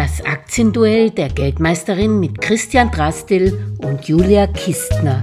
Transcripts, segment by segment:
Das Aktienduell der Geldmeisterin mit Christian Drastil und Julia Kistner.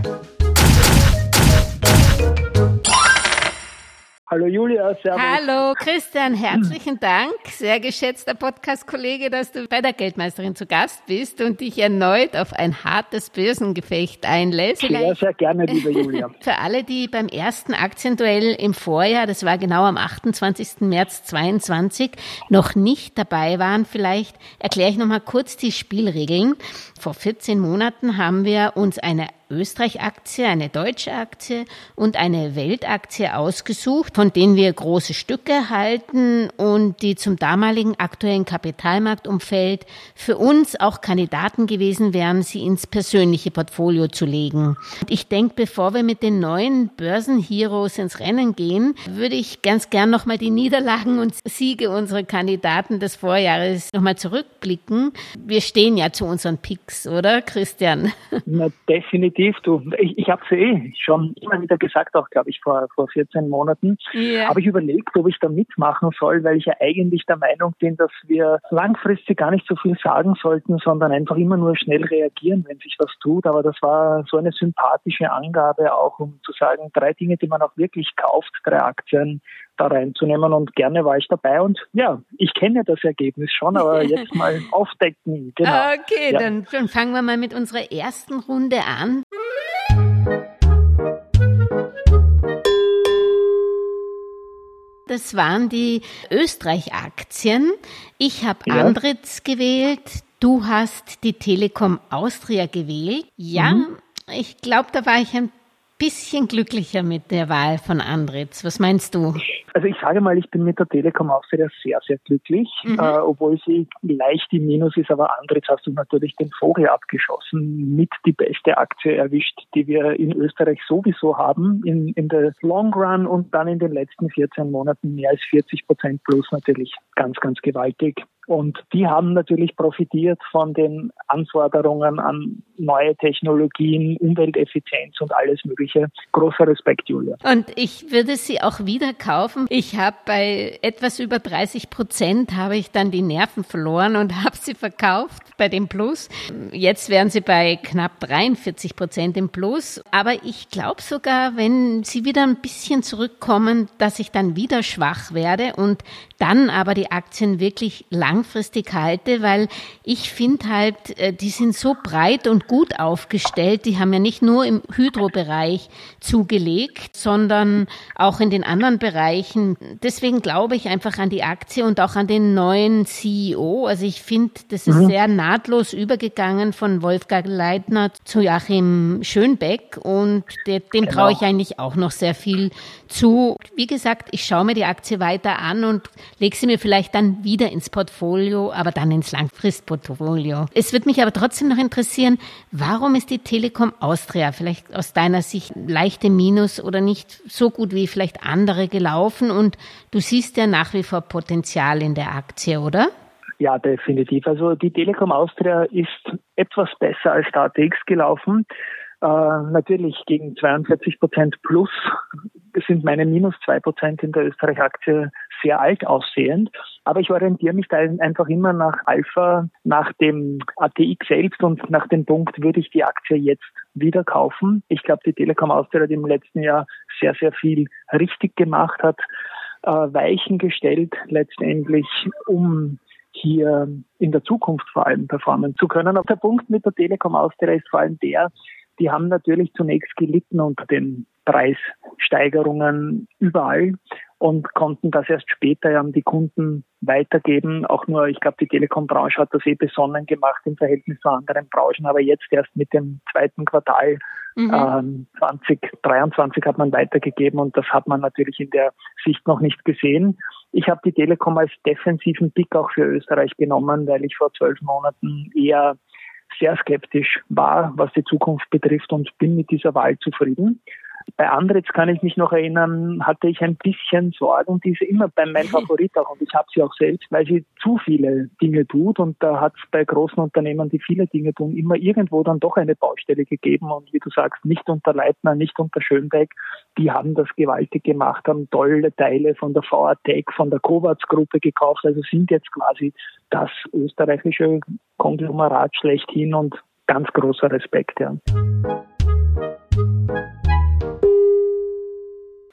Hallo Julia, servus. Hallo Christian, herzlichen Dank, sehr geschätzter Podcast-Kollege, dass du bei der Geldmeisterin zu Gast bist und dich erneut auf ein hartes Börsengefecht einlässt. Sehr, sehr gerne, liebe Julia. Für alle, die beim ersten Aktienduell im Vorjahr, das war genau am 28. März 22, noch nicht dabei waren, vielleicht erkläre ich nochmal kurz die Spielregeln. Vor 14 Monaten haben wir uns eine Österreich-Aktie, eine deutsche Aktie und eine Weltaktie ausgesucht, von denen wir große Stücke halten und die zum damaligen aktuellen Kapitalmarktumfeld für uns auch Kandidaten gewesen wären, sie ins persönliche Portfolio zu legen. Und ich denke, bevor wir mit den neuen Börsenheroes ins Rennen gehen, würde ich ganz gern nochmal die Niederlagen und Siege unserer Kandidaten des Vorjahres nochmal zurückblicken. Wir stehen ja zu unseren Picks, oder Christian? Na, definitiv definitiv. Du, ich, ich habe es eh schon immer wieder gesagt, auch glaube ich vor, vor 14 Monaten. Yeah. Habe ich überlegt, ob ich da mitmachen soll, weil ich ja eigentlich der Meinung bin, dass wir langfristig gar nicht so viel sagen sollten, sondern einfach immer nur schnell reagieren, wenn sich was tut. Aber das war so eine sympathische Angabe auch, um zu sagen, drei Dinge, die man auch wirklich kauft, drei Aktien da reinzunehmen und gerne war ich dabei und ja, ich kenne das Ergebnis schon, aber jetzt mal aufdecken. Genau. Okay, ja. dann, dann fangen wir mal mit unserer ersten Runde an. Das waren die Österreich-Aktien. Ich habe ja. Andritz gewählt. Du hast die Telekom Austria gewählt. Ja, mhm. ich glaube, da war ich ein bisschen glücklicher mit der Wahl von Andritz. Was meinst du? Also ich sage mal, ich bin mit der Telekom auch sehr, sehr, sehr glücklich, mhm. äh, obwohl sie leicht im Minus ist, aber Andritz hast du natürlich den Vogel abgeschossen, mit die beste Aktie erwischt, die wir in Österreich sowieso haben, in, in der Long Run und dann in den letzten 14 Monaten mehr als 40 Prozent plus natürlich ganz, ganz gewaltig. Und die haben natürlich profitiert von den Anforderungen an neue Technologien, Umwelteffizienz und alles Mögliche. Großer Respekt, Julia. Und ich würde sie auch wieder kaufen. Ich habe bei etwas über 30 Prozent habe ich dann die Nerven verloren und habe sie verkauft bei dem Plus. Jetzt wären sie bei knapp 43 Prozent im Plus. Aber ich glaube sogar, wenn sie wieder ein bisschen zurückkommen, dass ich dann wieder schwach werde und dann aber die Aktien wirklich langfristig halte, weil ich finde halt, äh, die sind so breit und gut aufgestellt. Die haben ja nicht nur im Hydrobereich zugelegt, sondern auch in den anderen Bereichen. Deswegen glaube ich einfach an die Aktie und auch an den neuen CEO. Also ich finde, das ist mhm. sehr nahtlos übergegangen von Wolfgang Leitner zu Joachim Schönbeck und dem genau. traue ich eigentlich auch noch sehr viel zu. Wie gesagt, ich schaue mir die Aktie weiter an und lege sie mir vielleicht dann wieder ins Portfolio, aber dann ins Langfristportfolio. Es wird mich aber trotzdem noch interessieren, warum ist die Telekom Austria vielleicht aus deiner Sicht leichte Minus oder nicht so gut wie vielleicht andere gelaufen? Und du siehst ja nach wie vor Potenzial in der Aktie, oder? Ja, definitiv. Also die Telekom Austria ist etwas besser als DATX gelaufen. Äh, natürlich gegen 42 Prozent plus sind meine minus zwei Prozent in der Österreich-Aktie sehr alt aussehend. Aber ich orientiere mich da einfach immer nach Alpha, nach dem ATX selbst und nach dem Punkt, würde ich die Aktie jetzt wieder kaufen. Ich glaube, die Telekom Austria hat im letzten Jahr sehr, sehr viel richtig gemacht, hat äh, Weichen gestellt letztendlich, um hier in der Zukunft vor allem performen zu können. Aber der Punkt mit der Telekom Austria ist vor allem der, die haben natürlich zunächst gelitten unter den Preissteigerungen überall und konnten das erst später an die Kunden weitergeben. Auch nur, ich glaube, die Telekom-Branche hat das eh besonnen gemacht im Verhältnis zu anderen Branchen, aber jetzt erst mit dem zweiten Quartal mhm. ähm, 2023 hat man weitergegeben und das hat man natürlich in der Sicht noch nicht gesehen. Ich habe die Telekom als defensiven Pick auch für Österreich genommen, weil ich vor zwölf Monaten eher sehr skeptisch war, was die Zukunft betrifft und bin mit dieser Wahl zufrieden. Bei Andritz kann ich mich noch erinnern, hatte ich ein bisschen Sorgen, die ist immer bei meinem Favorit auch und ich habe sie auch selbst, weil sie zu viele Dinge tut und da hat es bei großen Unternehmen, die viele Dinge tun, immer irgendwo dann doch eine Baustelle gegeben und wie du sagst, nicht unter Leitner, nicht unter Schönbeck, die haben das gewaltig gemacht, haben tolle Teile von der VATEC, von der Kovacs-Gruppe gekauft, also sind jetzt quasi das österreichische Konglomerat schlechthin und ganz großer Respekt, ja.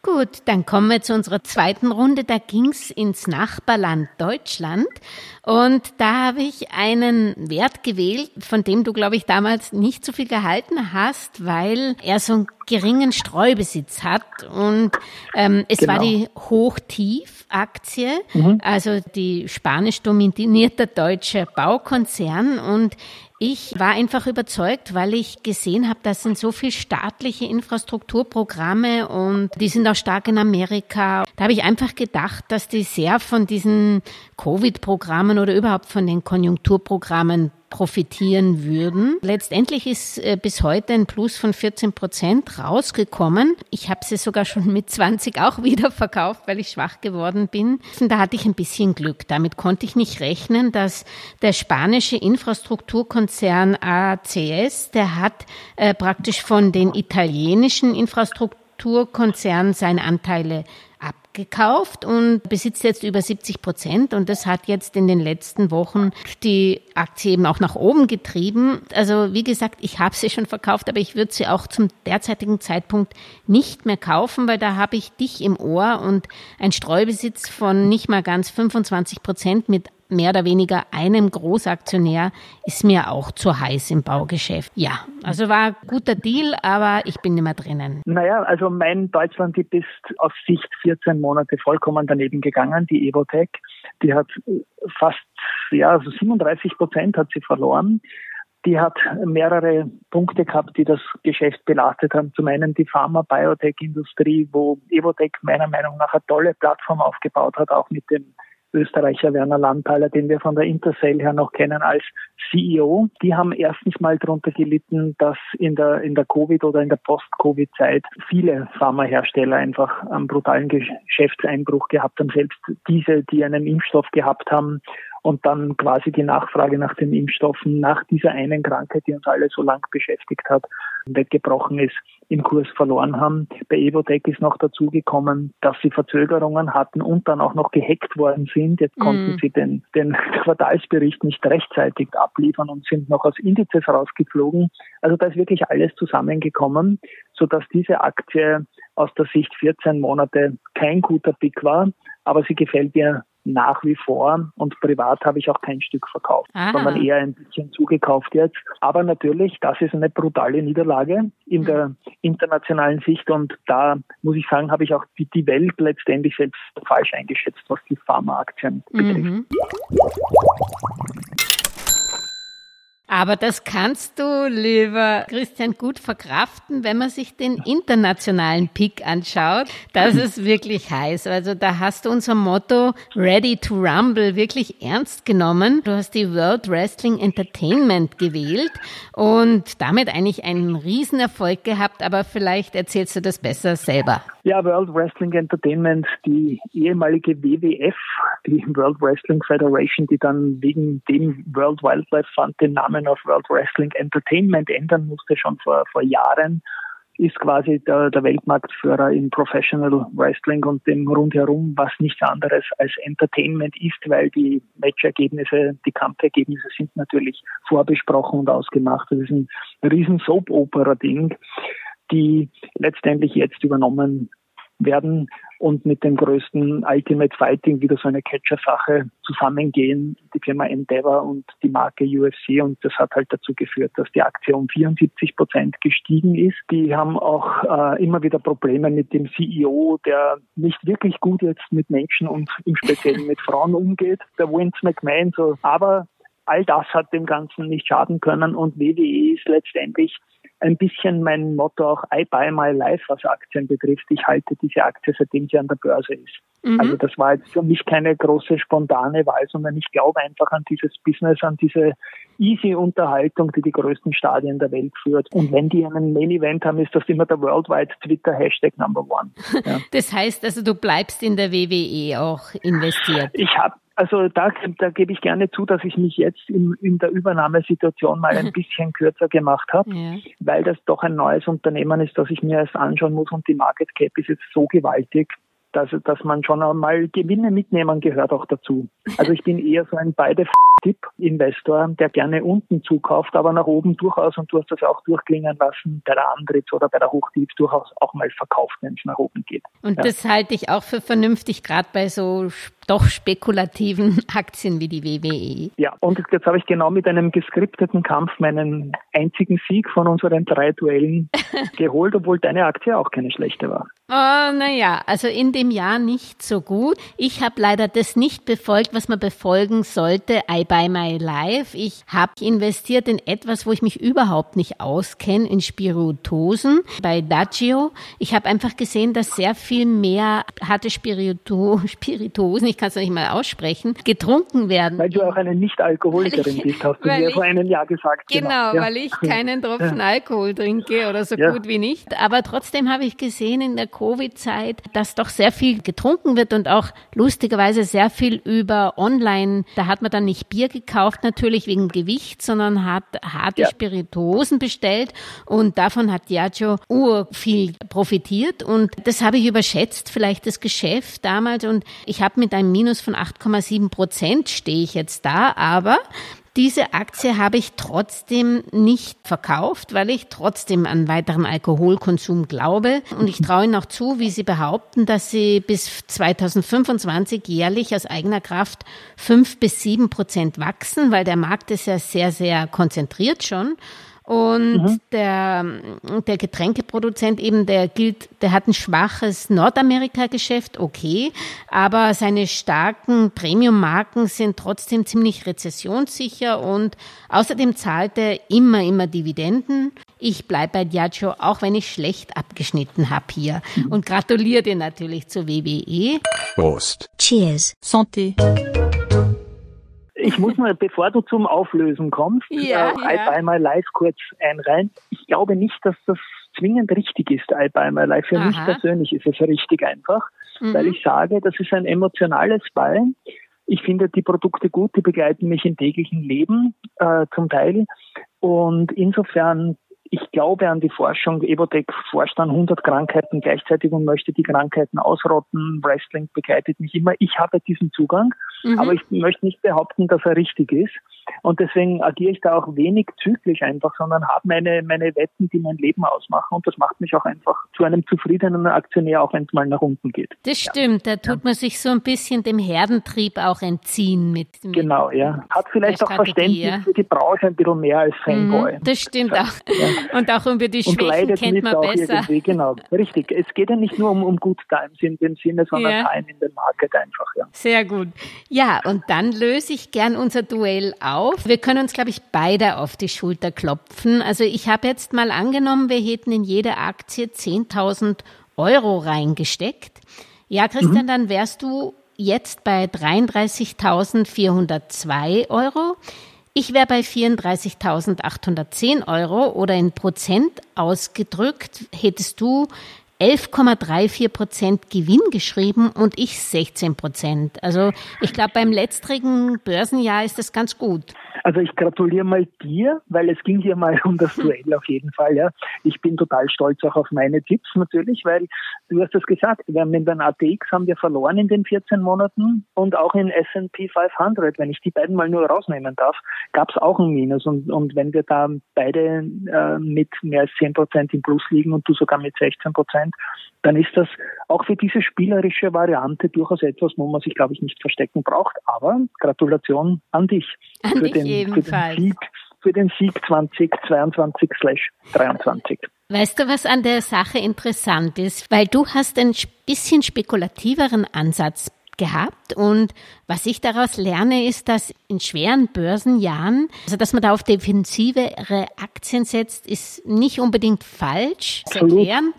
Gut, dann kommen wir zu unserer zweiten Runde. Da ging's ins Nachbarland Deutschland. Und da habe ich einen Wert gewählt, von dem du, glaube ich, damals nicht so viel gehalten hast, weil er so einen geringen Streubesitz hat. Und ähm, es genau. war die Hochtief-Aktie, mhm. also die spanisch dominierte deutsche Baukonzern. Und ich war einfach überzeugt, weil ich gesehen habe, das sind so viele staatliche Infrastrukturprogramme und die sind auch stark in Amerika. Da habe ich einfach gedacht, dass die sehr von diesen Covid-Programmen oder überhaupt von den Konjunkturprogrammen profitieren würden. Letztendlich ist äh, bis heute ein Plus von 14 Prozent rausgekommen. Ich habe sie sogar schon mit 20 auch wieder verkauft, weil ich schwach geworden bin. Und da hatte ich ein bisschen Glück. Damit konnte ich nicht rechnen, dass der spanische Infrastrukturkonzern ACS, der hat äh, praktisch von den italienischen Infrastrukturkonzernen seine Anteile gekauft und besitzt jetzt über 70 Prozent und das hat jetzt in den letzten Wochen die Aktie eben auch nach oben getrieben. Also wie gesagt, ich habe sie schon verkauft, aber ich würde sie auch zum derzeitigen Zeitpunkt nicht mehr kaufen, weil da habe ich dich im Ohr und ein Streubesitz von nicht mal ganz 25 Prozent mit mehr oder weniger einem Großaktionär ist mir auch zu heiß im Baugeschäft. Ja, also war ein guter Deal, aber ich bin nicht mehr drinnen. Naja, also mein Deutschland-Tipp ist auf Sicht 14 Monate vollkommen daneben gegangen, die Evotech. Die hat fast, ja, also 37 Prozent hat sie verloren. Die hat mehrere Punkte gehabt, die das Geschäft belastet haben. Zum einen die Pharma-Biotech-Industrie, wo Evotech meiner Meinung nach eine tolle Plattform aufgebaut hat, auch mit dem Österreicher Werner Landthaler, den wir von der Intercell her noch kennen als CEO. Die haben erstens mal darunter gelitten, dass in der, in der Covid- oder in der Post-Covid-Zeit viele Pharmahersteller einfach einen brutalen Geschäftseinbruch gehabt haben. Selbst diese, die einen Impfstoff gehabt haben und dann quasi die Nachfrage nach den Impfstoffen nach dieser einen Krankheit, die uns alle so lang beschäftigt hat, weggebrochen ist, im Kurs verloren haben. Bei Evotech ist noch dazugekommen, dass sie Verzögerungen hatten und dann auch noch gehackt worden sind. Jetzt konnten mm. sie den, den Quartalsbericht nicht rechtzeitig abliefern und sind noch aus Indizes rausgeflogen. Also da ist wirklich alles zusammengekommen, sodass diese Aktie aus der Sicht 14 Monate kein guter Pick war, aber sie gefällt mir nach wie vor und privat habe ich auch kein Stück verkauft, Aha. sondern eher ein bisschen zugekauft jetzt. Aber natürlich, das ist eine brutale Niederlage in mhm. der internationalen Sicht und da muss ich sagen, habe ich auch die, die Welt letztendlich selbst falsch eingeschätzt, was die Pharmaaktien betrifft. Mhm. Aber das kannst du, lieber Christian, gut verkraften, wenn man sich den internationalen Pick anschaut. Das ist wirklich heiß. Also da hast du unser Motto Ready to Rumble wirklich ernst genommen. Du hast die World Wrestling Entertainment gewählt und damit eigentlich einen Riesenerfolg gehabt. Aber vielleicht erzählst du das besser selber. Ja, World Wrestling Entertainment, die ehemalige WWF, die World Wrestling Federation, die dann wegen dem World Wildlife Fund den Namen auf World Wrestling Entertainment ändern musste, schon vor, vor Jahren, ist quasi der, der Weltmarktführer im Professional Wrestling und dem rundherum, was nichts anderes als Entertainment ist, weil die Matchergebnisse, die Kampfergebnisse sind natürlich vorbesprochen und ausgemacht. Das ist ein riesen Soap-Opera-Ding die letztendlich jetzt übernommen werden und mit dem größten Ultimate Fighting wieder so eine Catcher-Sache zusammengehen, die Firma Endeavor und die Marke UFC und das hat halt dazu geführt, dass die Aktie um 74 Prozent gestiegen ist. Die haben auch äh, immer wieder Probleme mit dem CEO, der nicht wirklich gut jetzt mit Menschen und im Speziellen mit Frauen umgeht, der Vince McMahon, so, aber all das hat dem Ganzen nicht schaden können und WWE ist letztendlich ein bisschen mein Motto auch I buy my life, was Aktien betrifft. Ich halte diese Aktie, seitdem sie an der Börse ist. Mhm. Also das war jetzt für mich keine große spontane Wahl, sondern ich glaube einfach an dieses Business, an diese easy Unterhaltung, die die größten Stadien der Welt führt. Und wenn die einen Main Event haben, ist das immer der Worldwide Twitter Hashtag Number One. Ja. Das heißt also, du bleibst in der WWE auch investiert. Ich habe also da, da gebe ich gerne zu, dass ich mich jetzt in, in der Übernahmesituation mal ein bisschen kürzer gemacht habe, ja. weil das doch ein neues Unternehmen ist, das ich mir erst anschauen muss und die Market Cap ist jetzt so gewaltig, dass, dass man schon einmal Gewinne mitnehmen gehört auch dazu. Also ich bin eher so ein beide Tipp-Investor, der gerne unten zukauft, aber nach oben durchaus, und du hast das auch durchklingen lassen, bei der Antritts- oder bei der Hochtief durchaus auch mal verkauft, wenn es nach oben geht. Und ja. das halte ich auch für vernünftig, gerade bei so doch spekulativen Aktien wie die WWE. Ja, und jetzt habe ich genau mit einem geskripteten Kampf meinen einzigen Sieg von unseren drei Duellen geholt, obwohl deine Aktie auch keine schlechte war. Oh, naja, also in dem Jahr nicht so gut. Ich habe leider das nicht befolgt, was man befolgen sollte. I buy my life. Ich habe investiert in etwas, wo ich mich überhaupt nicht auskenne, in Spirituosen bei Daggio. Ich habe einfach gesehen, dass sehr viel mehr harte Spirito Spirituosen, ich kann es nicht mal aussprechen, getrunken werden. Weil du auch eine Nicht-Alkoholikerin bist, hast du mir vor einem Jahr gesagt. Genau, genau ja. weil ich keinen Tropfen ja. Alkohol trinke oder so ja. gut wie nicht. Aber trotzdem habe ich gesehen in der Covid-Zeit, dass doch sehr viel getrunken wird und auch lustigerweise sehr viel über online. Da hat man dann nicht Bier gekauft, natürlich wegen Gewicht, sondern hat harte ja. Spirituosen bestellt und davon hat Diageo ur viel profitiert und das habe ich überschätzt, vielleicht das Geschäft damals und ich habe mit einem Minus von 8,7 Prozent stehe ich jetzt da, aber diese Aktie habe ich trotzdem nicht verkauft, weil ich trotzdem an weiteren Alkoholkonsum glaube. Und ich traue Ihnen auch zu, wie Sie behaupten, dass Sie bis 2025 jährlich aus eigener Kraft fünf bis sieben Prozent wachsen, weil der Markt ist ja sehr, sehr konzentriert schon. Und mhm. der, der Getränkeproduzent eben, der gilt, der hat ein schwaches Nordamerika-Geschäft, okay, aber seine starken Premium-Marken sind trotzdem ziemlich rezessionssicher und außerdem zahlt er immer, immer Dividenden. Ich bleibe bei Diageo, auch wenn ich schlecht abgeschnitten habe hier. Mhm. Und gratuliere dir natürlich zur WWE. Prost. Cheers. Santé ich muss mal, bevor du zum Auflösen kommst, ja, äh, ja. My Life kurz einreihen. Ich glaube nicht, dass das zwingend richtig ist, I Buy My Life. Für Aha. mich persönlich ist es richtig einfach, mhm. weil ich sage, das ist ein emotionales Buy. Ich finde die Produkte gut, die begleiten mich im täglichen Leben äh, zum Teil. Und insofern ich glaube an die Forschung. Evotec forscht an 100 Krankheiten gleichzeitig und möchte die Krankheiten ausrotten. Wrestling begleitet mich immer. Ich habe diesen Zugang, mhm. aber ich möchte nicht behaupten, dass er richtig ist. Und deswegen agiere ich da auch wenig zyklisch einfach, sondern habe meine, meine Wetten, die mein Leben ausmachen. Und das macht mich auch einfach zu einem zufriedenen Aktionär, auch wenn es mal nach unten geht. Das stimmt, ja. da tut man sich so ein bisschen dem Herdentrieb auch entziehen mit. mit genau, ja. Hat vielleicht auch Verständnis ja. für die Branche ein bisschen mehr als Fanboy. Mhm, das stimmt auch. Ja. Und auch über die Schwächen kennt man besser. Irgendwie. Genau, richtig. Es geht ja nicht nur um, um Good Times in dem Sinne, sondern ja. Time in den Market einfach. Ja. Sehr gut. Ja, und dann löse ich gern unser Duell auf. Wir können uns, glaube ich, beide auf die Schulter klopfen. Also ich habe jetzt mal angenommen, wir hätten in jede Aktie 10.000 Euro reingesteckt. Ja, Christian, mhm. dann wärst du jetzt bei 33.402 Euro. Ich wäre bei 34.810 Euro oder in Prozent ausgedrückt, hättest du 11,34 Prozent Gewinn geschrieben und ich 16 Prozent. Also ich glaube, beim letztrigen Börsenjahr ist das ganz gut. Also ich gratuliere mal dir, weil es ging hier mal um das Duell auf jeden Fall. Ja. Ich bin total stolz auch auf meine Tipps natürlich, weil du hast es gesagt, wir haben in den ATX haben wir verloren in den 14 Monaten und auch in S&P 500, wenn ich die beiden mal nur rausnehmen darf, gab es auch ein Minus und, und wenn wir da beide äh, mit mehr als 10 Prozent im Plus liegen und du sogar mit 16 Prozent, dann ist das auch für diese spielerische Variante durchaus etwas, wo man sich, glaube ich, nicht verstecken braucht. Aber Gratulation an dich an für, dich den, für den Sieg für den Sieg 2022/23. Weißt du, was an der Sache interessant ist? Weil du hast einen bisschen spekulativeren Ansatz gehabt. Und was ich daraus lerne, ist, dass in schweren Börsenjahren, also dass man da auf defensivere Aktien setzt, ist nicht unbedingt falsch. Das erklären.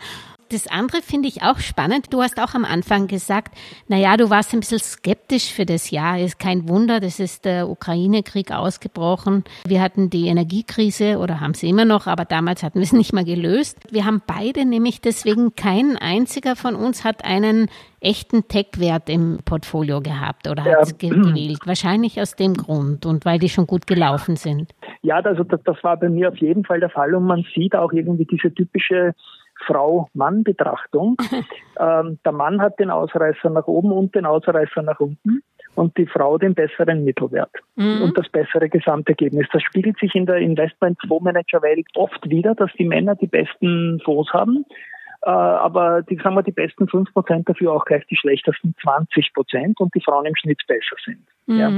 Das andere finde ich auch spannend. Du hast auch am Anfang gesagt, na ja, du warst ein bisschen skeptisch für das Jahr. Ist kein Wunder, das ist der Ukraine-Krieg ausgebrochen. Wir hatten die Energiekrise oder haben sie immer noch, aber damals hatten wir es nicht mal gelöst. Wir haben beide nämlich deswegen kein einziger von uns hat einen echten Tech-Wert im Portfolio gehabt oder ja. hat es gewählt. Wahrscheinlich aus dem Grund und weil die schon gut gelaufen sind. Ja, also das, das war bei mir auf jeden Fall der Fall und man sieht auch irgendwie diese typische Frau-Mann-Betrachtung. ähm, der Mann hat den Ausreißer nach oben und den Ausreißer nach unten und die Frau den besseren Mittelwert mhm. und das bessere Gesamtergebnis. Das spiegelt sich in der Investment-Fondsmanager-Welt oft wieder, dass die Männer die besten Fonds haben, äh, aber die, sagen wir, die besten 5% dafür auch gleich die schlechtesten 20% und die Frauen im Schnitt besser sind. Mhm. Ja.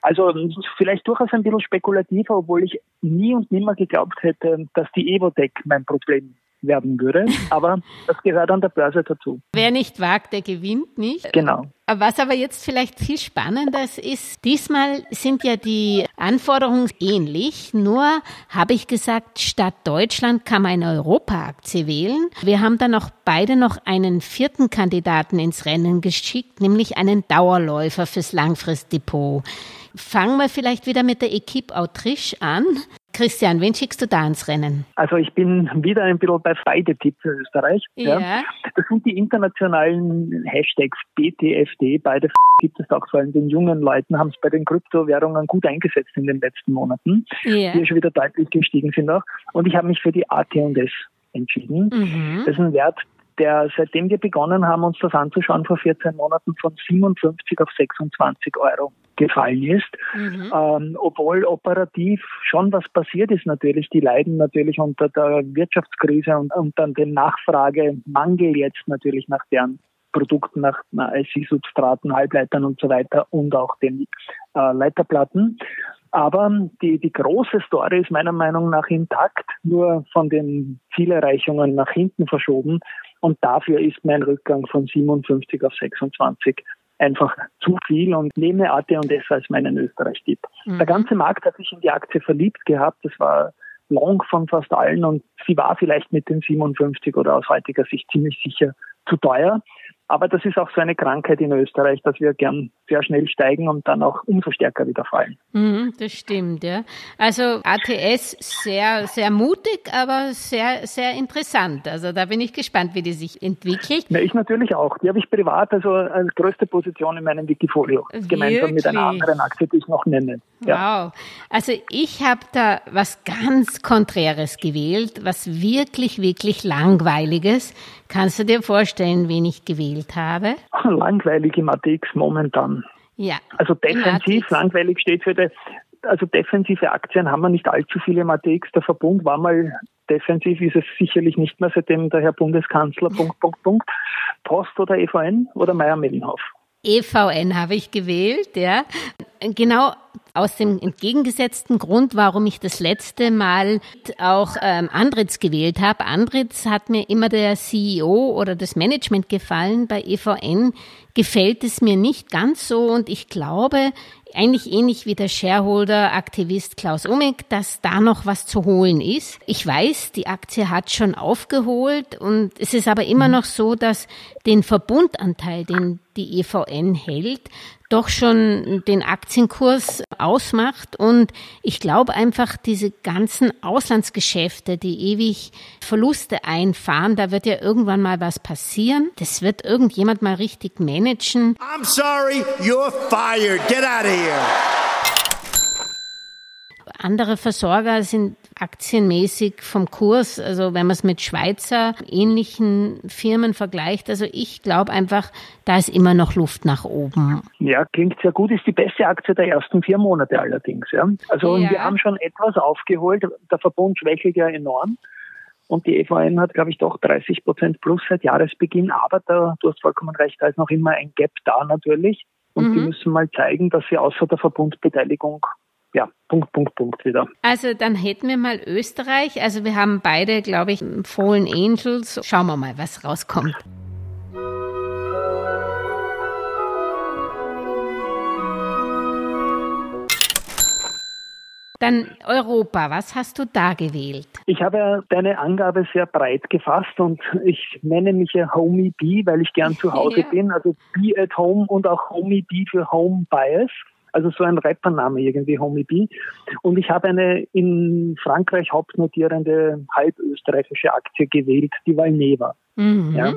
Also vielleicht durchaus ein bisschen spekulativer, obwohl ich nie und nimmer geglaubt hätte, dass die Evotech mein Problem werden würde. Aber das gehört an der Börse dazu. Wer nicht wagt, der gewinnt nicht. Genau. Was aber jetzt vielleicht viel spannender ist, diesmal sind ja die Anforderungen ähnlich, nur habe ich gesagt, statt Deutschland kann man eine Europaaktie wählen. Wir haben dann auch beide noch einen vierten Kandidaten ins Rennen geschickt, nämlich einen Dauerläufer fürs Langfristdepot. Fangen wir vielleicht wieder mit der Equipe Autriche an. Christian, wen schickst du da ins Rennen? Also ich bin wieder ein bisschen bei Freidetipp für Österreich. Ja. ja. Das sind die internationalen Hashtags BTFD. Beide gibt es auch vor allem den jungen Leuten, haben es bei den Kryptowährungen gut eingesetzt in den letzten Monaten, ja. die schon wieder deutlich gestiegen sind auch. Und ich habe mich für die AT&S entschieden. Mhm. Das ist ein Wert, der seitdem wir begonnen haben, uns das anzuschauen, vor 14 Monaten von 57 auf 26 Euro gefallen ist. Mhm. Ähm, obwohl operativ schon was passiert ist natürlich. Die leiden natürlich unter der Wirtschaftskrise und unter dem Nachfragemangel jetzt natürlich nach deren Produkten, nach, IC-Substraten, Halbleitern und so weiter und auch den äh, Leiterplatten. Aber die, die große Story ist meiner Meinung nach intakt, nur von den Zielerreichungen nach hinten verschoben. Und dafür ist mein Rückgang von 57 auf 26 einfach zu viel und nehme AT&S als meinen Österreich-Tipp. Mhm. Der ganze Markt hat sich in die Aktie verliebt gehabt. Das war long von fast allen und sie war vielleicht mit den 57 oder aus heutiger Sicht ziemlich sicher zu teuer. Aber das ist auch so eine Krankheit in Österreich, dass wir gern sehr schnell steigen und dann auch umso stärker wieder fallen. Mhm, das stimmt, ja. Also ATS sehr, sehr mutig, aber sehr, sehr interessant. Also da bin ich gespannt, wie die sich entwickelt. Ja, ich natürlich auch. Die habe ich privat also als größte Position in meinem Wikifolio. Wirklich? Gemeinsam mit einer anderen Aktie, die ich noch nenne. Ja. Wow. Also ich habe da was ganz Konträres gewählt, was wirklich, wirklich Langweiliges. Kannst du dir vorstellen, wen ich gewählt habe? Langweilig im ATX momentan. Ja. Also defensiv, langweilig steht für die, also defensive Aktien haben wir nicht allzu viele im ATX. Der Verbund war mal defensiv, ist es sicherlich nicht mehr, seitdem der Herr Bundeskanzler, Punkt, Punkt, Punkt. Post oder EVN oder Meier-Mellenhof? EVN habe ich gewählt, ja. Genau aus dem entgegengesetzten Grund, warum ich das letzte Mal auch ähm, Andritz gewählt habe. Andritz hat mir immer der CEO oder das Management gefallen. Bei EVN gefällt es mir nicht ganz so und ich glaube, eigentlich ähnlich wie der Shareholder-Aktivist Klaus Umek, dass da noch was zu holen ist. Ich weiß, die Aktie hat schon aufgeholt und es ist aber immer noch so, dass den Verbundanteil, den die EVN hält, doch schon den Aktienkurs ausmacht. Und ich glaube einfach, diese ganzen Auslandsgeschäfte, die ewig Verluste einfahren, da wird ja irgendwann mal was passieren. Das wird irgendjemand mal richtig managen. I'm sorry, you're fired. Get out of here andere Versorger sind aktienmäßig vom Kurs, also wenn man es mit Schweizer ähnlichen Firmen vergleicht, also ich glaube einfach, da ist immer noch Luft nach oben. Ja, klingt sehr gut, ist die beste Aktie der ersten vier Monate allerdings. Ja. Also ja. wir haben schon etwas aufgeholt, der Verbund schwächelt ja enorm. Und die EVN hat, glaube ich, doch 30 Prozent plus seit Jahresbeginn. Aber da, du hast vollkommen recht, da ist noch immer ein Gap da natürlich. Und mhm. die müssen mal zeigen, dass sie außer der Verbundbeteiligung ja, Punkt, Punkt, Punkt wieder. Also dann hätten wir mal Österreich. Also wir haben beide, glaube ich, Fallen Angels. Schauen wir mal, was rauskommt. Dann Europa, was hast du da gewählt? Ich habe ja deine Angabe sehr breit gefasst und ich nenne mich ja Homie B, weil ich gern zu Hause ja. bin. Also Be at Home und auch Homie B für Home Bias. Also so ein Rappername irgendwie, Homie B. Und ich habe eine in Frankreich hauptnotierende halbösterreichische Aktie gewählt, die Valneva. Mhm. Ja.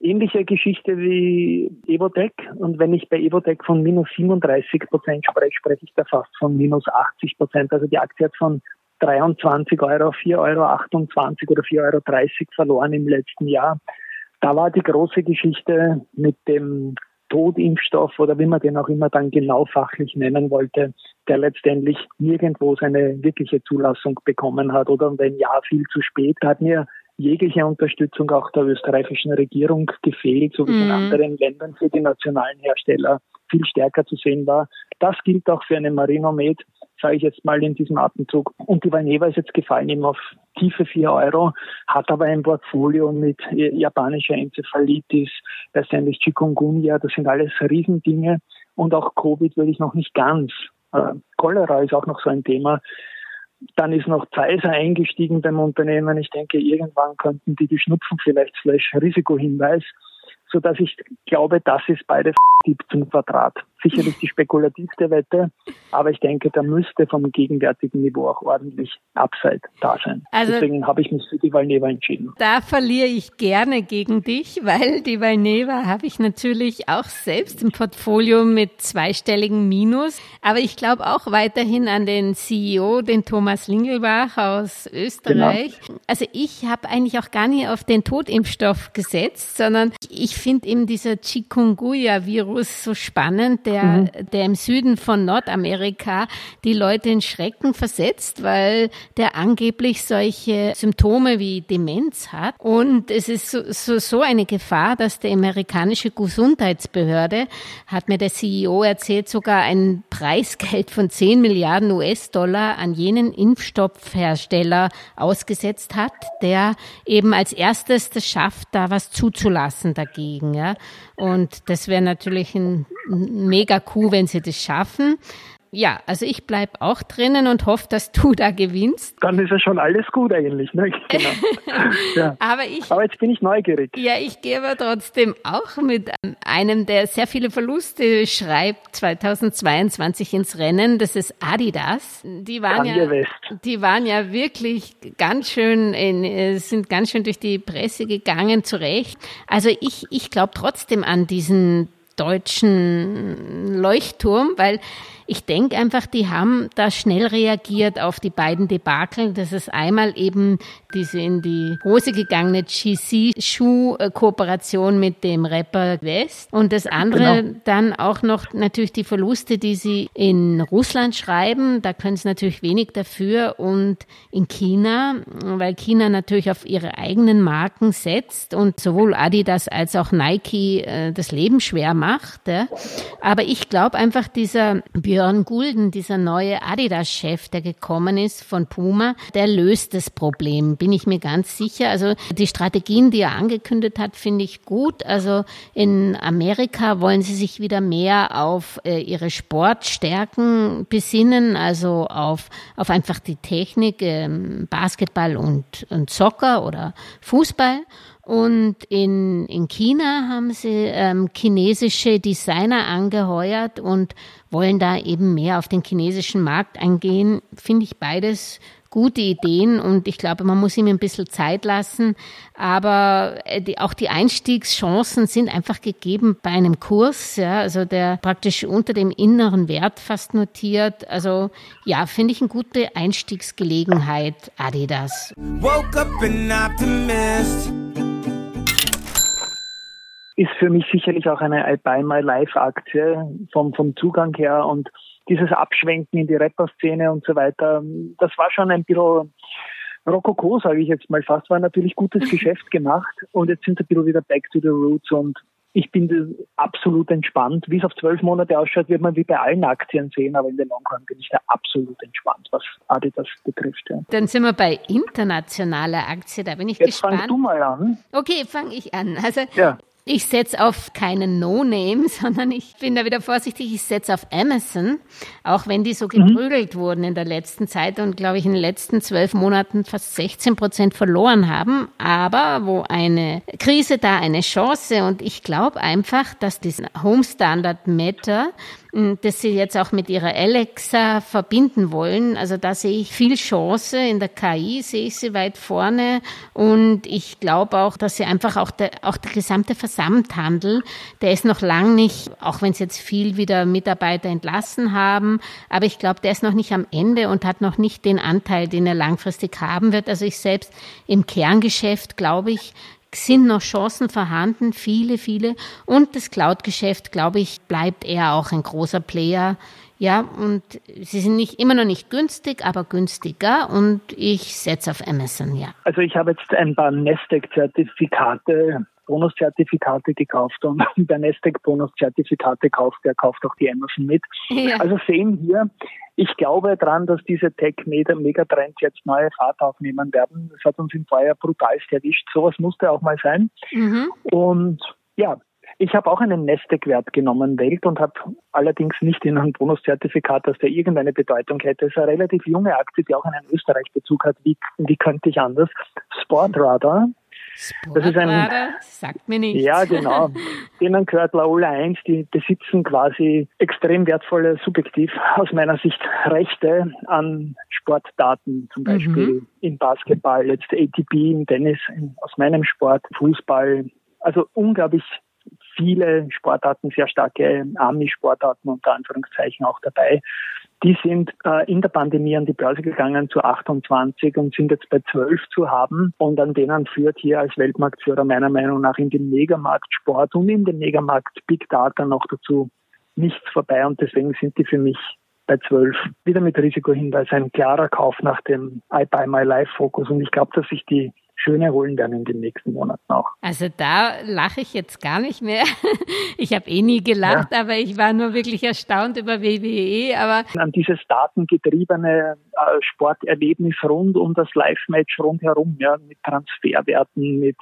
Ähnliche Geschichte wie Evotec. Und wenn ich bei Evotec von minus 37 Prozent spreche, spreche ich da fast von minus 80 Prozent. Also die Aktie hat von 23 Euro, 4,28 Euro oder 4,30 Euro verloren im letzten Jahr. Da war die große Geschichte mit dem Totimpfstoff oder wie man den auch immer dann genau fachlich nennen wollte, der letztendlich nirgendwo seine wirkliche Zulassung bekommen hat oder wenn ja, viel zu spät. Da hat mir jegliche Unterstützung auch der österreichischen Regierung gefehlt, so wie es in mhm. anderen Ländern für die nationalen Hersteller viel stärker zu sehen war. Das gilt auch für eine Marinomed, sage ich jetzt mal in diesem Atemzug. Und die Valneva ist jetzt gefallen eben auf tiefe 4 Euro, hat aber ein Portfolio mit japanischer Enzephalitis, letztendlich Chikungunya, das sind alles Riesendinge. Und auch Covid würde ich noch nicht ganz. Äh, Cholera ist auch noch so ein Thema. Dann ist noch Zeiser eingestiegen beim Unternehmen. Ich denke, irgendwann könnten die die Schnupfen vielleicht slash Risikohinweis so dass ich glaube, das ist beide zum Quadrat. Sicherlich die spekulativste Wette, aber ich denke, da müsste vom gegenwärtigen Niveau auch ordentlich Upside da sein. Also, Deswegen habe ich mich für die Valneva entschieden. Da verliere ich gerne gegen dich, weil die Valneva habe ich natürlich auch selbst im Portfolio mit zweistelligen Minus. Aber ich glaube auch weiterhin an den CEO, den Thomas Lingelbach aus Österreich. Genau. Also ich habe eigentlich auch gar nicht auf den Totimpfstoff gesetzt, sondern ich finde eben dieser Chikungunya-Virus so spannend, der, mhm. der im Süden von Nordamerika die Leute in Schrecken versetzt, weil der angeblich solche Symptome wie Demenz hat. Und es ist so, so, so eine Gefahr, dass die amerikanische Gesundheitsbehörde, hat mir der CEO erzählt, sogar ein Preisgeld von 10 Milliarden US-Dollar an jenen Impfstoffhersteller ausgesetzt hat, der eben als erstes das schafft, da was zuzulassen dagegen kriegen. Ja? Und das wäre natürlich ein mega Coup, wenn sie das schaffen ja, also ich bleibe auch drinnen und hoffe, dass du da gewinnst. Dann ist ja schon alles gut eigentlich. Ne? Genau. ja. aber, ich, aber jetzt bin ich neugierig. Ja, ich gehe aber trotzdem auch mit einem, der sehr viele Verluste schreibt, 2022 ins Rennen. Das ist Adidas. Die waren, ja, die waren ja wirklich ganz schön, in, sind ganz schön durch die Presse gegangen, zurecht. Also ich, ich glaube trotzdem an diesen deutschen Leuchtturm, weil ich denke einfach, die haben da schnell reagiert auf die beiden Debakel. Das ist einmal eben diese in die Hose gegangene GC-Schuh-Kooperation mit dem Rapper West und das andere genau. dann auch noch natürlich die Verluste, die sie in Russland schreiben. Da können sie natürlich wenig dafür und in China, weil China natürlich auf ihre eigenen Marken setzt und sowohl Adidas als auch Nike äh, das Leben schwer macht. Ja. Aber ich glaube einfach, dieser Björn Gulden, dieser neue Adidas-Chef, der gekommen ist von Puma, der löst das Problem, bin ich mir ganz sicher. Also die Strategien, die er angekündigt hat, finde ich gut. Also in Amerika wollen sie sich wieder mehr auf äh, ihre Sportstärken besinnen, also auf, auf einfach die Technik, äh, Basketball und, und Soccer oder Fußball. Und in, in China haben sie ähm, chinesische Designer angeheuert und wollen da eben mehr auf den chinesischen Markt eingehen. Finde ich beides gute Ideen und ich glaube, man muss ihm ein bisschen Zeit lassen. Aber äh, die, auch die Einstiegschancen sind einfach gegeben bei einem Kurs, ja, also der praktisch unter dem inneren Wert fast notiert. Also ja, finde ich eine gute Einstiegsgelegenheit, Adidas. Woke up an optimist ist für mich sicherlich auch eine I Buy My Life Aktie vom, vom Zugang her und dieses Abschwenken in die Rapper-Szene und so weiter, das war schon ein bisschen Rokoko, sage ich jetzt mal fast, war natürlich gutes Geschäft gemacht und jetzt sind sie ein bisschen wieder back to the roots und ich bin absolut entspannt. Wie es auf zwölf Monate ausschaut, wird man wie bei allen Aktien sehen, aber in der Long Run bin ich da absolut entspannt, was Adidas betrifft. Ja. Dann sind wir bei internationaler Aktie, da bin ich Jetzt gespannt. Fang du mal an. Okay, fange ich an. Also ja. Ich setze auf keinen No-Name, sondern ich bin da wieder vorsichtig. Ich setze auf Amazon, auch wenn die so mhm. geprügelt mhm. wurden in der letzten Zeit und, glaube ich, in den letzten zwölf Monaten fast 16 Prozent verloren haben. Aber wo eine Krise da eine Chance und ich glaube einfach, dass diesen Home Standard Matter das sie jetzt auch mit ihrer Alexa verbinden wollen. Also da sehe ich viel Chance. In der KI sehe ich sie weit vorne. Und ich glaube auch, dass sie einfach auch der, auch der gesamte Versandhandel, der ist noch lang nicht, auch wenn sie jetzt viel wieder Mitarbeiter entlassen haben, aber ich glaube, der ist noch nicht am Ende und hat noch nicht den Anteil, den er langfristig haben wird. Also ich selbst im Kerngeschäft, glaube ich, sind noch Chancen vorhanden, viele, viele. Und das Cloud-Geschäft, glaube ich, bleibt eher auch ein großer Player. Ja, und sie sind nicht immer noch nicht günstig, aber günstiger. Und ich setze auf Amazon, ja. Also ich habe jetzt ein paar Nasdaq-Zertifikate Bonuszertifikate gekauft und wer Nasdaq Bonuszertifikate kauft, der kauft auch die Amazon mit. Ja. Also sehen wir, ich glaube daran, dass diese Tech-Megatrends jetzt neue Fahrt aufnehmen werden. Das hat uns im Vorjahr brutal erwischt. Sowas musste auch mal sein. Mhm. Und ja, ich habe auch einen Nasdaq-Wert genommen, Welt, und habe allerdings nicht in ein Bonuszertifikat, das der irgendeine Bedeutung hätte. Es ist eine relativ junge Aktie, die auch einen Österreich-Bezug hat. Wie, wie könnte ich anders? Sportradar das ist ein, sagt mir nichts. Ja, genau. Denen gehört Laola 1, die besitzen quasi extrem wertvolle, subjektiv aus meiner Sicht Rechte an Sportdaten, zum Beispiel mhm. im Basketball, jetzt ATP, im Tennis, in, aus meinem Sport, Fußball. Also unglaublich viele Sportarten, sehr starke Army-Sportarten unter Anführungszeichen auch dabei. Die sind äh, in der Pandemie an die Börse gegangen zu 28 und sind jetzt bei 12 zu haben. Und an denen führt hier als Weltmarktführer meiner Meinung nach in dem Megamarkt Sport und in dem Megamarkt Big Data noch dazu nichts vorbei. Und deswegen sind die für mich bei 12 wieder mit Risikohinweis ein klarer Kauf nach dem I Buy My Life Fokus. Und ich glaube, dass sich die schöne holen werden in den nächsten Monaten auch. Also da lache ich jetzt gar nicht mehr. Ich habe eh nie gelacht, ja. aber ich war nur wirklich erstaunt über WWE. Aber an dieses datengetriebene äh, Sporterlebnis rund um das Live-Match rundherum, ja, mit Transferwerten, mit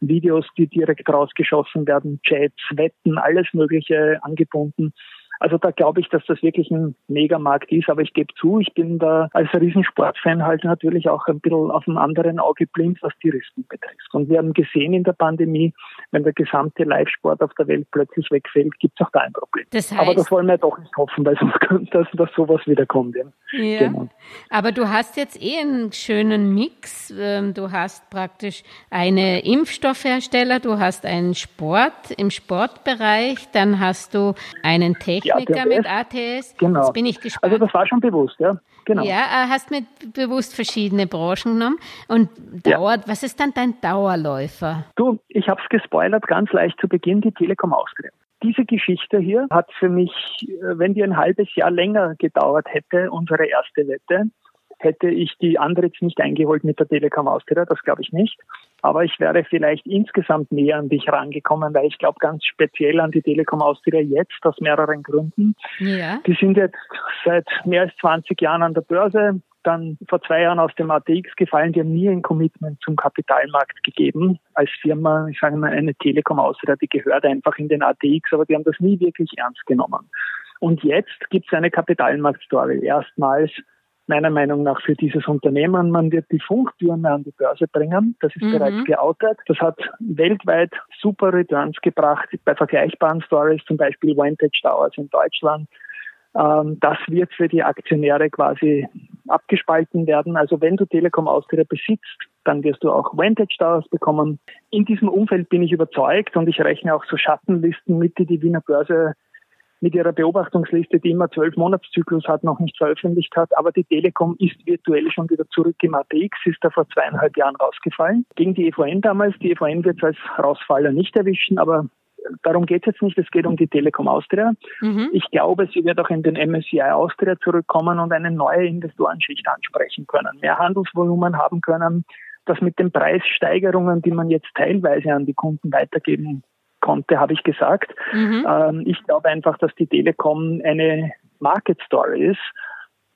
Videos, die direkt rausgeschossen werden, Chats, Wetten, alles Mögliche angebunden. Also da glaube ich, dass das wirklich ein Megamarkt ist. Aber ich gebe zu, ich bin da als Riesensportfan halt natürlich auch ein bisschen auf einem anderen Auge blind, was die Risiken betrifft. Und wir haben gesehen in der Pandemie, wenn der gesamte Live-Sport auf der Welt plötzlich wegfällt, gibt es auch da ein Problem. Das heißt, Aber das wollen wir doch nicht hoffen, weil sonst könnte dass, dass sowas wiederkommt. Ja. ja. Genau. Aber du hast jetzt eh einen schönen Mix. Ähm, du hast praktisch eine Impfstoffhersteller, du hast einen Sport im Sportbereich, dann hast du einen Techniker Techniker mit ATS. Genau. Jetzt bin ich gespannt. Also das war schon bewusst, ja. Genau. Ja, äh, hast mit bewusst verschiedene Branchen genommen. Und dauert, ja. was ist dann dein Dauerläufer? Du, ich habe es gespoilert, ganz leicht zu Beginn, die Telekom Austria. Diese Geschichte hier hat für mich, äh, wenn die ein halbes Jahr länger gedauert hätte, unsere erste Wette, hätte ich die andere jetzt nicht eingeholt mit der Telekom Austria, das glaube ich nicht. Aber ich wäre vielleicht insgesamt näher an dich rangekommen, weil ich glaube ganz speziell an die Telekom Austria jetzt aus mehreren Gründen. Ja. Die sind jetzt seit mehr als 20 Jahren an der Börse, dann vor zwei Jahren aus dem ATX gefallen. Die haben nie ein Commitment zum Kapitalmarkt gegeben. Als Firma, ich sage mal, eine Telekom Austria, die gehört einfach in den ATX, aber die haben das nie wirklich ernst genommen. Und jetzt gibt es eine Kapitalmarktstory. Erstmals meiner Meinung nach für dieses Unternehmen. Man wird die Funktürme an die Börse bringen. Das ist mhm. bereits geoutet. Das hat weltweit super Returns gebracht bei vergleichbaren Stories, zum Beispiel Vantage Towers in Deutschland. Ähm, das wird für die Aktionäre quasi abgespalten werden. Also wenn du Telekom Austria besitzt, dann wirst du auch Vantage Towers bekommen. In diesem Umfeld bin ich überzeugt und ich rechne auch so Schattenlisten mit, die die Wiener Börse mit ihrer Beobachtungsliste, die immer zwölf Monatszyklus hat, noch nicht veröffentlicht hat. Aber die Telekom ist virtuell schon wieder zurück im ATX, ist da vor zweieinhalb Jahren rausgefallen. Gegen die EVN damals. Die EVN wird es als Rausfaller nicht erwischen, aber darum geht es jetzt nicht. Es geht um die Telekom Austria. Mhm. Ich glaube, sie wird auch in den MSCI Austria zurückkommen und eine neue Investorenschicht ansprechen können, mehr Handelsvolumen haben können, das mit den Preissteigerungen, die man jetzt teilweise an die Kunden weitergeben konnte, habe ich gesagt. Mhm. Ähm, ich glaube einfach, dass die Telekom eine Market Story ist.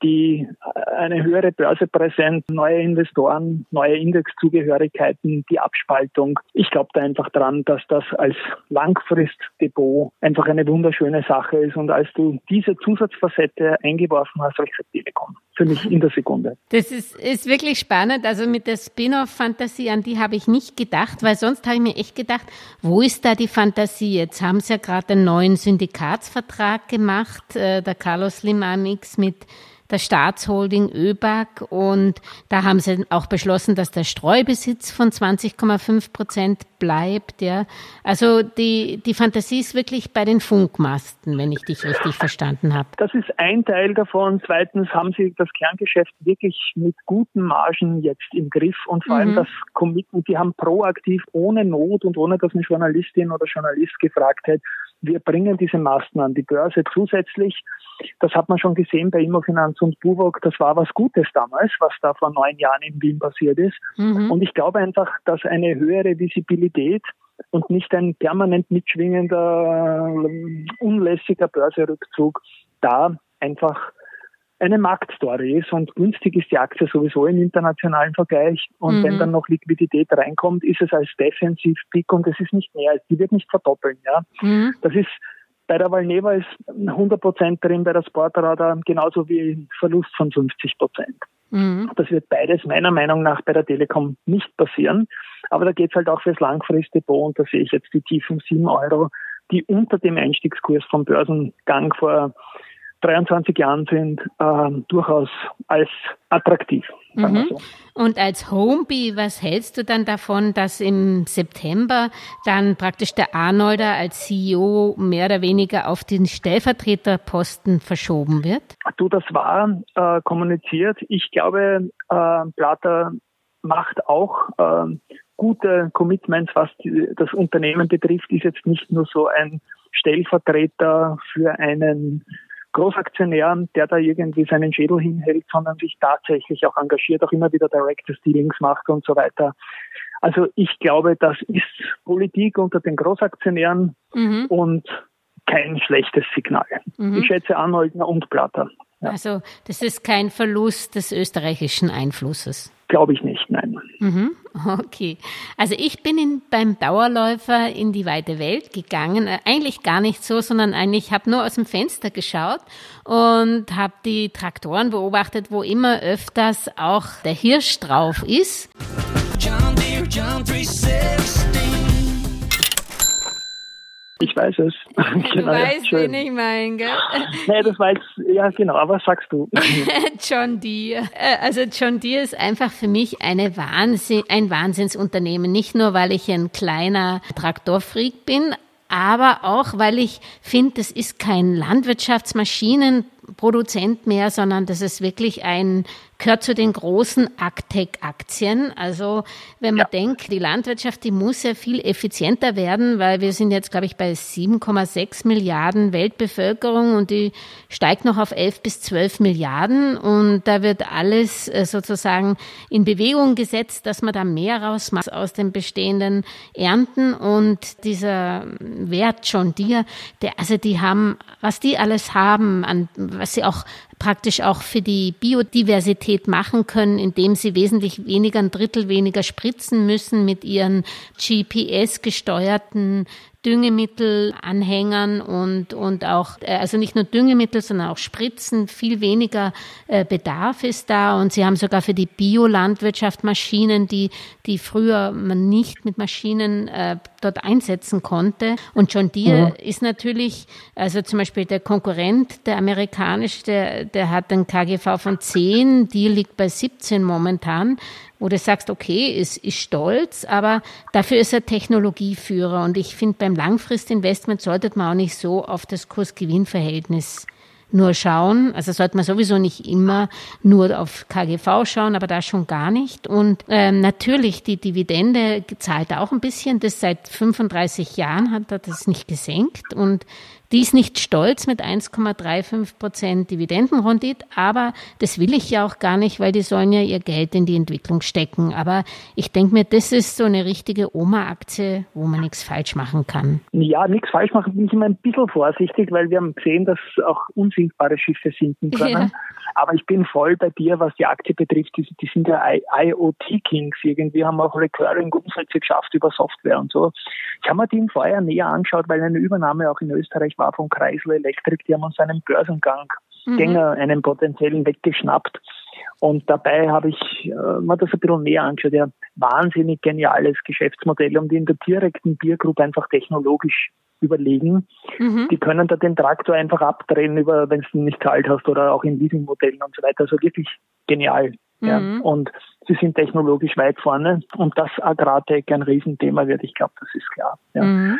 Die eine höhere Börsepräsenz, neue Investoren, neue Indexzugehörigkeiten, die Abspaltung. Ich glaube da einfach dran, dass das als Langfristdepot einfach eine wunderschöne Sache ist. Und als du diese Zusatzfacette eingeworfen hast, habe ich gesagt, Telekom. Für mich in der Sekunde. Das ist, ist wirklich spannend. Also mit der Spin-off-Fantasie, an die habe ich nicht gedacht, weil sonst habe ich mir echt gedacht, wo ist da die Fantasie? Jetzt haben sie ja gerade einen neuen Syndikatsvertrag gemacht, äh, der Carlos Limanix mit der Staatsholding ÖBAG und da haben sie auch beschlossen, dass der Streubesitz von 20,5 Prozent bleibt. Ja. Also die, die Fantasie ist wirklich bei den Funkmasten, wenn ich dich richtig verstanden habe. Das ist ein Teil davon. Zweitens haben sie das Kerngeschäft wirklich mit guten Margen jetzt im Griff und vor mhm. allem das Commitment, die haben proaktiv ohne Not und ohne dass eine Journalistin oder Journalist gefragt hat, wir bringen diese Masten an die Börse zusätzlich. Das hat man schon gesehen bei Immofinanz und Buwok. Das war was Gutes damals, was da vor neun Jahren in Wien passiert ist. Mhm. Und ich glaube einfach, dass eine höhere Visibilität und nicht ein permanent mitschwingender, unlässiger Börserückzug da einfach eine Marktstory ist und günstig ist die Aktie sowieso im internationalen Vergleich. Und mhm. wenn dann noch Liquidität reinkommt, ist es als Defensiv-Pick und es ist nicht mehr, die wird nicht verdoppeln. Ja, mhm. das ist bei der Valneva ist 100 Prozent drin, bei der Sportradar genauso wie ein Verlust von 50 Prozent. Mhm. Das wird beides meiner Meinung nach bei der Telekom nicht passieren. Aber da geht es halt auch fürs Langfristdepot und da sehe ich jetzt die tiefen 7 Euro, die unter dem Einstiegskurs vom Börsengang vor 23 Jahren sind, äh, durchaus als attraktiv. Mhm. So. Und als Homebee, was hältst du dann davon, dass im September dann praktisch der Arnolder als CEO mehr oder weniger auf den Stellvertreterposten verschoben wird? Du, das war äh, kommuniziert. Ich glaube, äh, Plater macht auch äh, gute Commitments, was die, das Unternehmen betrifft, ist jetzt nicht nur so ein Stellvertreter für einen Großaktionären, der da irgendwie seinen Schädel hinhält, sondern sich tatsächlich auch engagiert, auch immer wieder Director Dealings macht und so weiter. Also ich glaube, das ist Politik unter den Großaktionären mhm. und kein schlechtes Signal. Mhm. Ich schätze Arnoldner und Platter. Ja. Also das ist kein Verlust des österreichischen Einflusses. Glaube ich nicht, nein. Mhm. Okay. Also ich bin in, beim Dauerläufer in die weite Welt gegangen. Äh, eigentlich gar nicht so, sondern eigentlich habe nur aus dem Fenster geschaut und habe die Traktoren beobachtet, wo immer öfters auch der Hirsch drauf ist. John Deere, John 360. Ich weiß es. Du genau, weißt, schön. wen ich meine, gell? Nee, das weiß, ja genau, aber was sagst du? John Deere. Äh, also John Deere ist einfach für mich eine Wahnsinn, ein Wahnsinnsunternehmen. Nicht nur, weil ich ein kleiner Traktorfreak bin, aber auch, weil ich finde, das ist kein Landwirtschaftsmaschinenproduzent mehr, sondern das ist wirklich ein gehört zu den großen Agtech-Aktien. Also wenn man ja. denkt, die Landwirtschaft, die muss ja viel effizienter werden, weil wir sind jetzt, glaube ich, bei 7,6 Milliarden Weltbevölkerung und die steigt noch auf 11 bis 12 Milliarden und da wird alles äh, sozusagen in Bewegung gesetzt, dass man da mehr rausmacht aus den bestehenden Ernten und dieser Wert schon dir, der, also die haben, was die alles haben, an, was sie auch praktisch auch für die Biodiversität machen können, indem sie wesentlich weniger, ein Drittel weniger spritzen müssen mit ihren GPS-gesteuerten Düngemittelanhängern und, und auch, äh, also nicht nur Düngemittel, sondern auch Spritzen, viel weniger äh, Bedarf ist da. Und sie haben sogar für die Biolandwirtschaft Maschinen, die, die früher man nicht mit Maschinen äh, dort einsetzen konnte. Und John Deere mhm. ist natürlich, also zum Beispiel der Konkurrent, der amerikanische, der, der hat einen KGV von 10, die liegt bei 17 momentan wo du sagst, okay, ist, ist stolz, aber dafür ist er Technologieführer. Und ich finde, beim Langfristinvestment sollte man auch nicht so auf das Kurs-Gewinn-Verhältnis nur schauen. Also sollte man sowieso nicht immer nur auf KGV schauen, aber da schon gar nicht. Und ähm, natürlich, die Dividende zahlt auch ein bisschen. Das seit 35 Jahren hat er das nicht gesenkt. Und Die ist nicht stolz mit 1,35 Prozent Dividendenrendite, aber das will ich ja auch gar nicht, weil die sollen ja ihr Geld in die Entwicklung stecken. Aber ich denke mir, das ist so eine richtige Oma-Aktie, wo man nichts falsch machen kann. Ja, nichts falsch machen bin ich immer ein bisschen vorsichtig, weil wir haben gesehen, dass auch unsinkbare Schiffe sinken können. Ja. Aber ich bin voll bei dir, was die Aktie betrifft. Die, die sind ja IoT-Kings. Irgendwie haben auch Recurring Umsätze geschafft über Software und so. Ich habe mir die im Vorjahr näher angeschaut, weil eine Übernahme auch in Österreich war von Chrysler Electric. Die haben uns einen Börsengang, mhm. Gänger, einen potenziellen weggeschnappt. Und dabei habe ich äh, mir das ein bisschen näher angeschaut. Ja, wahnsinnig geniales Geschäftsmodell und in der direkten Biergruppe einfach technologisch überlegen. Mhm. Die können da den Traktor einfach abdrehen, über wenn du ihn nicht kalt hast oder auch in Leasingmodellen und so weiter. Also wirklich genial. Mhm. Ja. Und sie sind technologisch weit vorne und dass Agrartech ein Riesenthema wird, ich glaube, das ist klar. Ja. Mhm.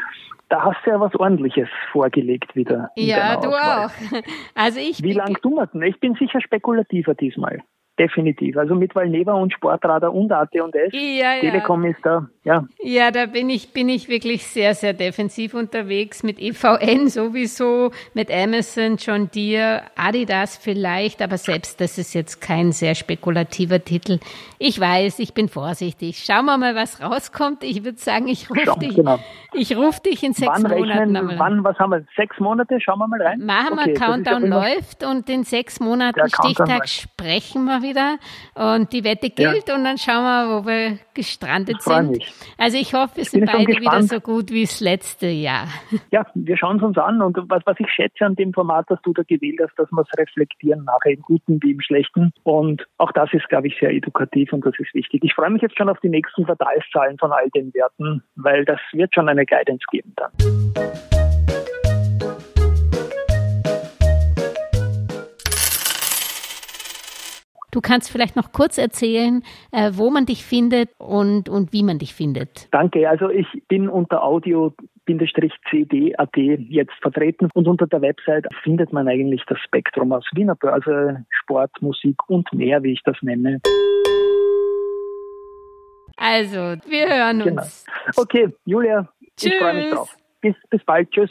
Da hast du ja was Ordentliches vorgelegt wieder. Ja, du Auswahl. auch. Also ich Wie lang denn? Ich bin sicher spekulativer diesmal definitiv. Also mit Valneva und Sportradar und AT&S. Ja, ja. Telekom ist da, ja. Ja, da bin ich, bin ich wirklich sehr, sehr defensiv unterwegs. Mit EVN sowieso, mit Amazon, John Deere, Adidas vielleicht, aber selbst das ist jetzt kein sehr spekulativer Titel. Ich weiß, ich bin vorsichtig. Schauen wir mal, was rauskommt. Ich würde sagen, ich rufe dich, genau. ich rufe dich in sechs wann Monaten rechnen, Wann, was haben wir? Sechs Monate? Schauen wir mal rein. Machen wir, okay, Countdown läuft und in sechs Monaten Stichtag sprechen wir wieder wieder und die Wette gilt ja. und dann schauen wir, wo wir gestrandet sind. Mich. Also ich hoffe, wir sind beide wieder so gut wie das letzte Jahr. Ja, wir schauen es uns an und was, was ich schätze an dem Format, das du da gewählt hast, dass wir es reflektieren, nachher im Guten wie im Schlechten und auch das ist, glaube ich, sehr edukativ und das ist wichtig. Ich freue mich jetzt schon auf die nächsten Quartalszahlen von all den Werten, weil das wird schon eine Guidance geben dann. Du kannst vielleicht noch kurz erzählen, äh, wo man dich findet und, und wie man dich findet. Danke. Also ich bin unter Audio cd.at jetzt vertreten und unter der Website findet man eigentlich das Spektrum aus Wiener Börse, Sport, Musik und mehr, wie ich das nenne. Also, wir hören genau. uns. Okay, Julia, Tschüss. ich freue mich drauf. Bis, bis bald. Tschüss.